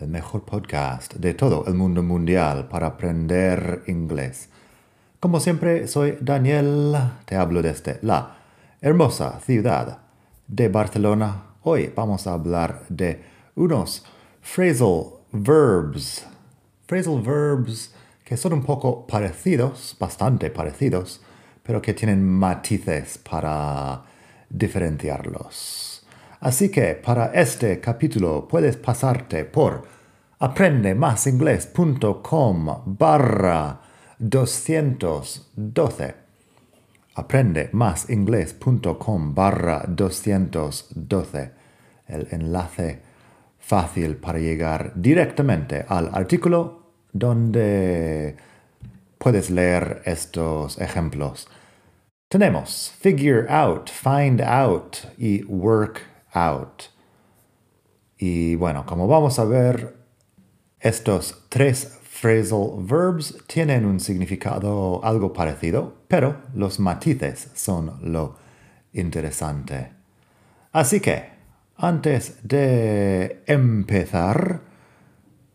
el mejor podcast de todo el mundo mundial para aprender inglés. Como siempre, soy Daniel, te hablo desde la hermosa ciudad de Barcelona. Hoy vamos a hablar de unos phrasal verbs. Phrasal verbs que son un poco parecidos, bastante parecidos, pero que tienen matices para diferenciarlos. Así que para este capítulo puedes pasarte por aprendemasingles.com barra 212. Aprendemasingles.com barra 212. El enlace fácil para llegar directamente al artículo donde puedes leer estos ejemplos. Tenemos figure out, find out y work out. Y bueno, como vamos a ver, estos tres phrasal verbs tienen un significado algo parecido, pero los matices son lo interesante. Así que, antes de empezar,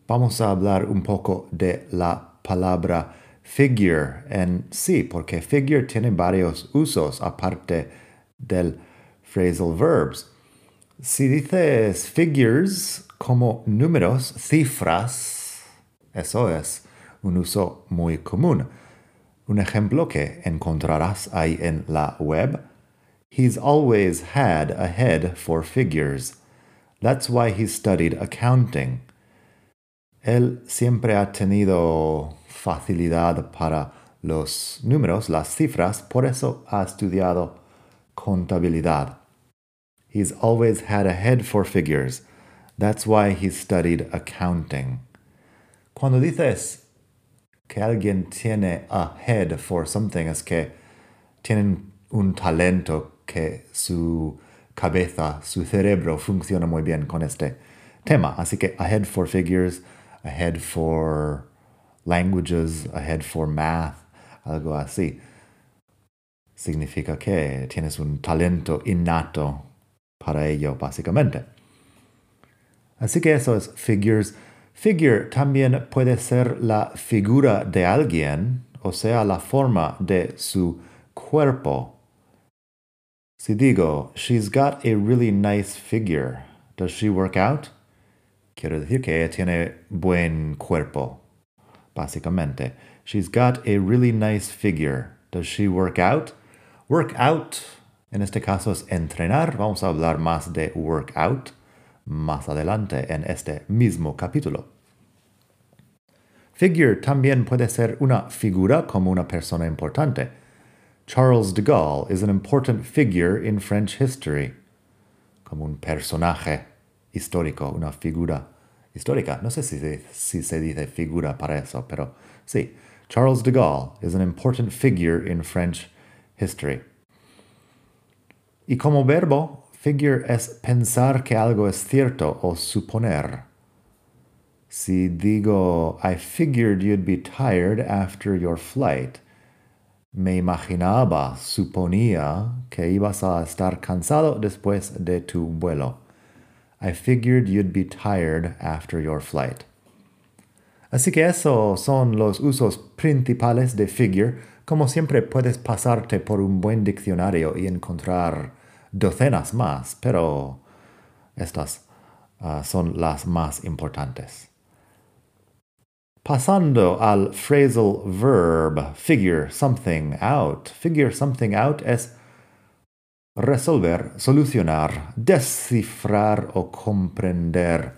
vamos a hablar un poco de la palabra figure en sí, porque figure tiene varios usos aparte del phrasal verbs. Si dices figures como números, cifras, eso es un uso muy común. Un ejemplo que encontrarás ahí en la web. He's always had a head for figures. That's why he studied accounting. Él siempre ha tenido facilidad para los números, las cifras, por eso ha estudiado contabilidad. He's always had a head for figures. That's why he studied accounting. Cuando dices que alguien tiene a head for something, es que tienen un talento que su cabeza, su cerebro funciona muy bien con este tema. Así que a head for figures, a head for languages, a head for math, algo así. Significa que tienes un talento innato para ello, básicamente. Así que eso es figures. Figure también puede ser la figura de alguien, o sea, la forma de su cuerpo. Si digo, she's got a really nice figure, does she work out? Quiero decir que ella tiene buen cuerpo, básicamente. She's got a really nice figure. Does she work out? Work out en este caso es entrenar. Vamos a hablar más de workout más adelante en este mismo capítulo. Figure también puede ser una figura como una persona importante. Charles de Gaulle is an important figure in French history. Como un personaje histórico, una figura histórica. No sé si, si se dice figura para eso, pero sí. Charles de Gaulle is an important figure in French history. Y como verbo, figure es pensar que algo es cierto o suponer. Si digo, I figured you'd be tired after your flight, me imaginaba, suponía que ibas a estar cansado después de tu vuelo. I figured you'd be tired after your flight. Así que esos son los usos principales de figure. Como siempre puedes pasarte por un buen diccionario y encontrar docenas más, pero estas uh, son las más importantes. Pasando al phrasal verb figure something out. Figure something out es resolver, solucionar, descifrar o comprender.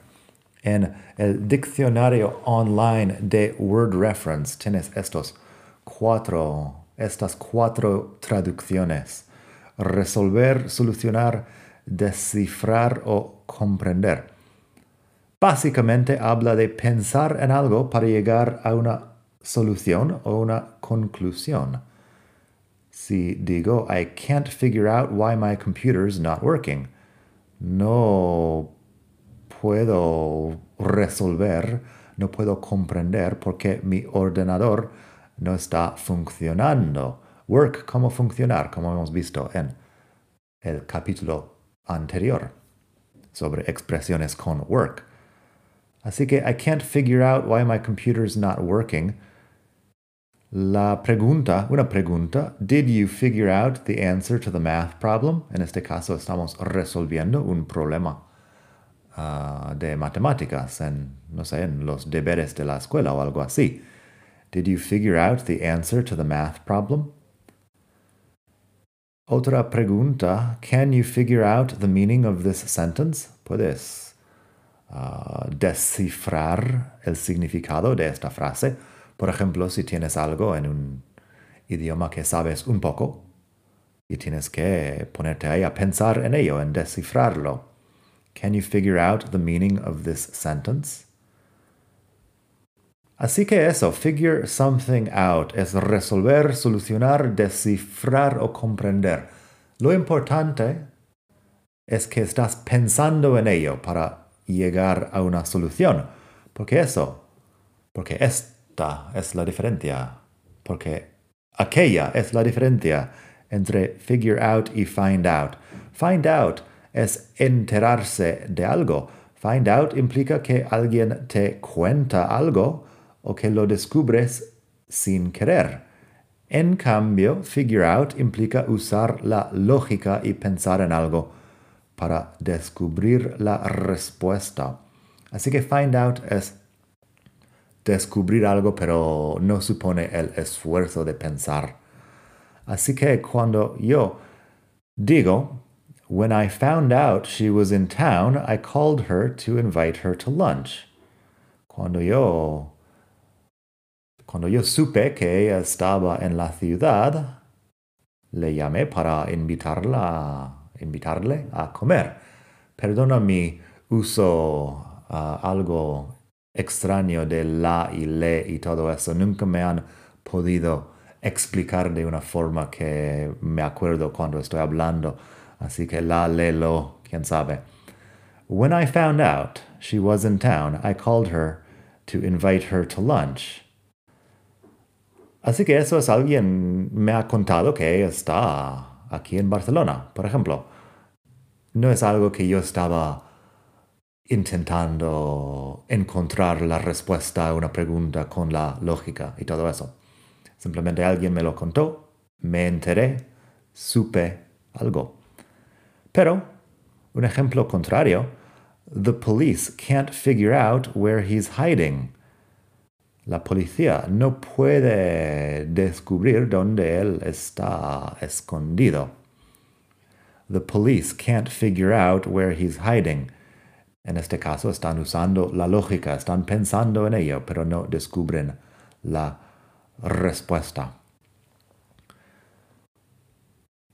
En el diccionario online de Word Reference tienes estos cuatro, estas cuatro traducciones resolver, solucionar, descifrar o comprender. básicamente habla de pensar en algo para llegar a una solución o una conclusión. Si digo, I can't figure out why my computer's not working. No puedo resolver, no puedo comprender por qué mi ordenador no está funcionando. Work, cómo funcionar, como hemos visto en el capítulo anterior sobre expresiones con work. Así que I can't figure out why my computer's not working. La pregunta, una pregunta, did you figure out the answer to the math problem? En este caso estamos resolviendo un problema uh, de matemáticas en, no sé, en los deberes de la escuela o algo así. Did you figure out the answer to the math problem? Otra pregunta, can you figure out the meaning of this sentence? Puedes uh, descifrar el significado de esta frase. Por ejemplo, si tienes algo en un idioma que sabes un poco y tienes que ponerte ahí a pensar en ello, en descifrarlo. Can you figure out the meaning of this sentence? Así que eso, figure something out, es resolver, solucionar, descifrar o comprender. Lo importante es que estás pensando en ello para llegar a una solución. Porque eso, porque esta es la diferencia, porque aquella es la diferencia entre figure out y find out. Find out es enterarse de algo. Find out implica que alguien te cuenta algo o que lo descubres sin querer. En cambio, figure out implica usar la lógica y pensar en algo para descubrir la respuesta. Así que find out es descubrir algo, pero no supone el esfuerzo de pensar. Así que cuando yo digo, when I found out she was in town, I called her to invite her to lunch. Cuando yo cuando yo supe que ella estaba en la ciudad, le llamé para invitarla, invitarle a comer. Perdona mi uso uh, algo extraño de la y le y todo eso. Nunca me han podido explicar de una forma que me acuerdo cuando estoy hablando. Así que la, le, lo, quién sabe. When I found out she was in town, I called her to invite her to lunch. Así que eso es alguien me ha contado que está aquí en Barcelona, por ejemplo. No es algo que yo estaba intentando encontrar la respuesta a una pregunta con la lógica y todo eso. Simplemente alguien me lo contó, me enteré, supe algo. Pero, un ejemplo contrario, the police can't figure out where he's hiding. La policía no puede descubrir dónde él está escondido. The police can't figure out where he's hiding. En este caso están usando la lógica, están pensando en ello, pero no descubren la respuesta.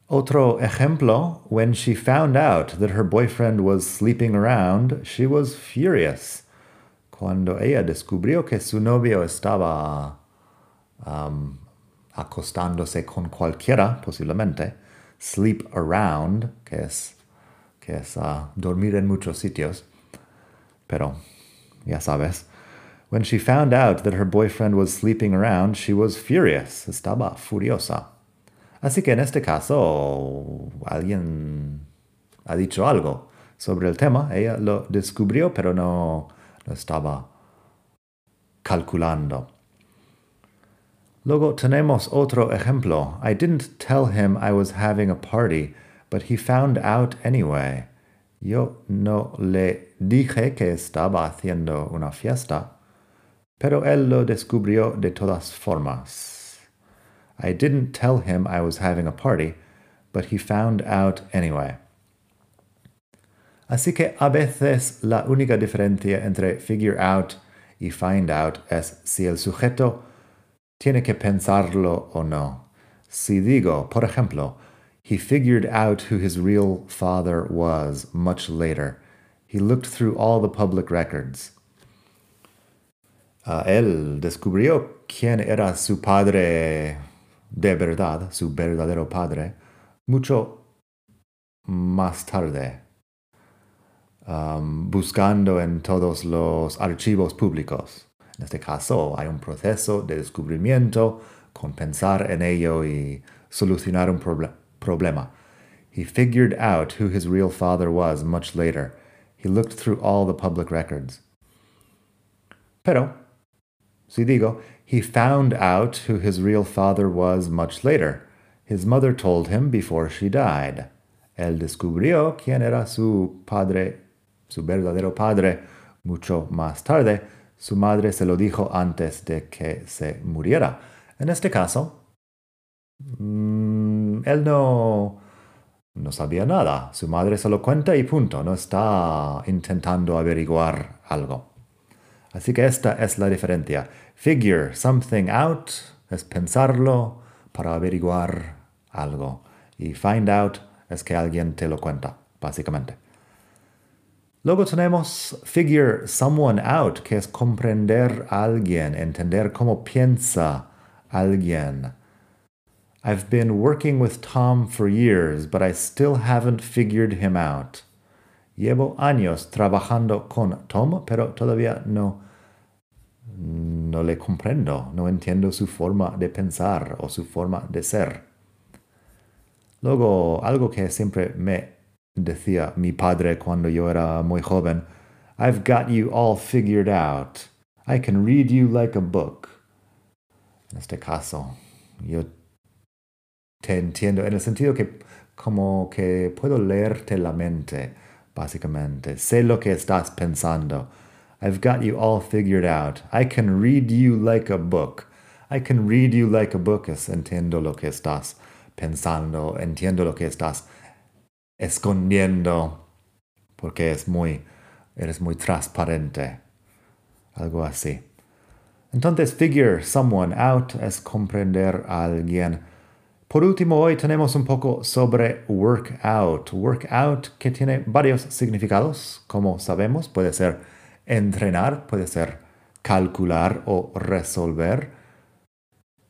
Otro ejemplo, when she found out that her boyfriend was sleeping around, she was furious. Cuando ella descubrió que su novio estaba um, acostándose con cualquiera, posiblemente, sleep around, que es, que es uh, dormir en muchos sitios, pero ya sabes. When she found out that her boyfriend was sleeping around, she was furious, estaba furiosa. Así que en este caso, alguien ha dicho algo sobre el tema, ella lo descubrió, pero no, estaba calculando. Luego tenemos otro ejemplo. I didn't tell him I was having a party, but he found out anyway. Yo no le dije que estaba haciendo una fiesta, pero él lo descubrió de todas formas. I didn't tell him I was having a party, but he found out anyway. Así que a veces la única diferencia entre figure out y find out es si el sujeto tiene que pensarlo o no. Si digo, por ejemplo, he figured out who his real father was much later. He looked through all the public records. Uh, él descubrió quién era su padre de verdad, su verdadero padre, mucho más tarde, um, buscando en todos los archivos públicos. En este caso, hay un proceso de descubrimiento con pensar en ello y solucionar un proble problema. He figured out who his real father was much later. He looked through all the public records. Pero, si digo, he found out who his real father was much later. His mother told him before she died. Él descubrió quién era su padre, su verdadero padre, mucho más tarde. Su madre se lo dijo antes de que se muriera. En este caso, mmm, él no, no sabía nada. Su madre se lo cuenta y punto. No está intentando averiguar algo. Así que esta es la diferencia. Figure something out es pensarlo para averiguar algo. Y find out es que alguien te lo cuenta, básicamente. Luego tenemos figure someone out, que es comprender a alguien, entender cómo piensa alguien. I've been working with Tom for years, but I still haven't figured him out. Llevo años trabajando con Tom, pero todavía no, no le comprendo, no entiendo su forma de pensar o su forma de ser. Luego, algo que siempre me decía mi padre cuando yo era muy joven, I've got you all figured out. I can read you like a book. En este caso, yo te entiendo en el sentido que como que puedo leerte la mente, básicamente. Sé lo que estás pensando. I've got you all figured out. I can read you like a book. I can read you like a book entiendo lo que estás pensando, entiendo lo que estás escondiendo, porque es muy, eres muy transparente, algo así. Entonces, figure someone out es comprender a alguien. Por último, hoy tenemos un poco sobre workout. Workout que tiene varios significados, como sabemos, puede ser entrenar, puede ser calcular o resolver.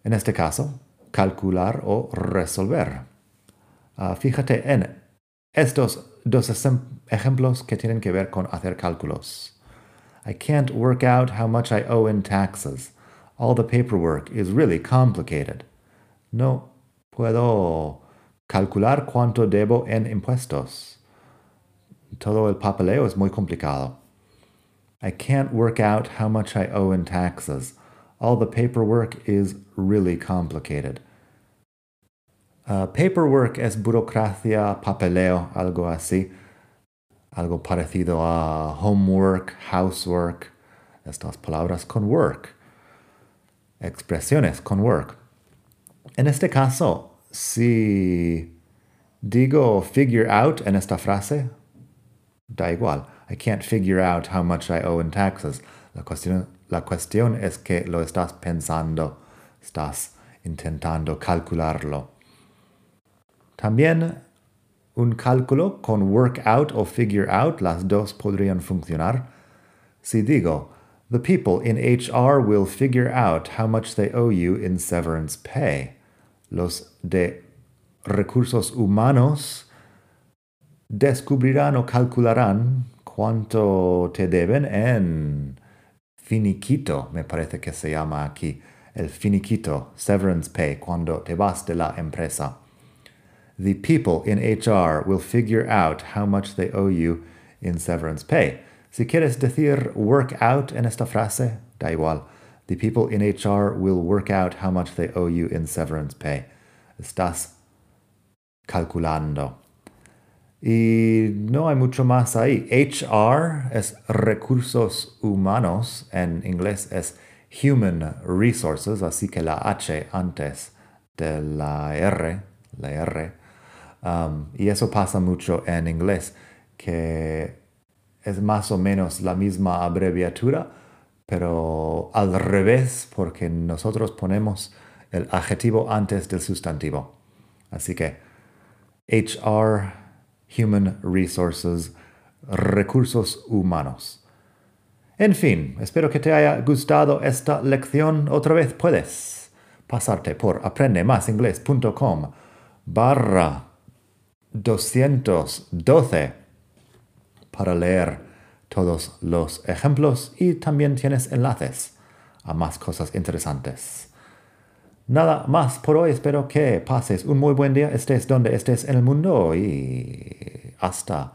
En este caso, calcular o resolver. Uh, fíjate en estos dos ejemplos que tienen que ver con hacer cálculos. I can't work out how much I owe in taxes. All the paperwork is really complicated. No puedo calcular cuánto debo en impuestos. Todo el papeleo es muy complicado. I can't work out how much I owe in taxes. All the paperwork is really complicated. Uh, paperwork es burocracia, papeleo, algo así. Algo parecido a homework, housework. Estas palabras con work. Expresiones con work. En este caso, si digo figure out en esta frase, da igual. I can't figure out how much I owe in taxes. La cuestión es que lo estás pensando, estás intentando calcularlo. También un cálculo con work out o figure out, las dos podrían funcionar. Si digo, the people in HR will figure out how much they owe you in severance pay. Los de recursos humanos descubrirán o calcularán cuánto te deben en finiquito, me parece que se llama aquí, el finiquito, severance pay, cuando te vas de la empresa. The people in HR will figure out how much they owe you in severance pay. Si quieres decir work out en esta frase, da igual. The people in HR will work out how much they owe you in severance pay. Estás calculando. Y no hay mucho más ahí. HR es recursos humanos, en inglés es human resources, así que la H antes de la R, la R Um, y eso pasa mucho en inglés, que es más o menos la misma abreviatura, pero al revés, porque nosotros ponemos el adjetivo antes del sustantivo. Así que HR, Human Resources, recursos humanos. En fin, espero que te haya gustado esta lección. Otra vez puedes pasarte por aprendemasingles.com barra 212 para leer todos los ejemplos y también tienes enlaces a más cosas interesantes. Nada más por hoy, espero que pases un muy buen día, estés donde estés en el mundo y hasta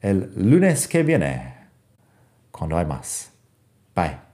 el lunes que viene, cuando hay más. Bye.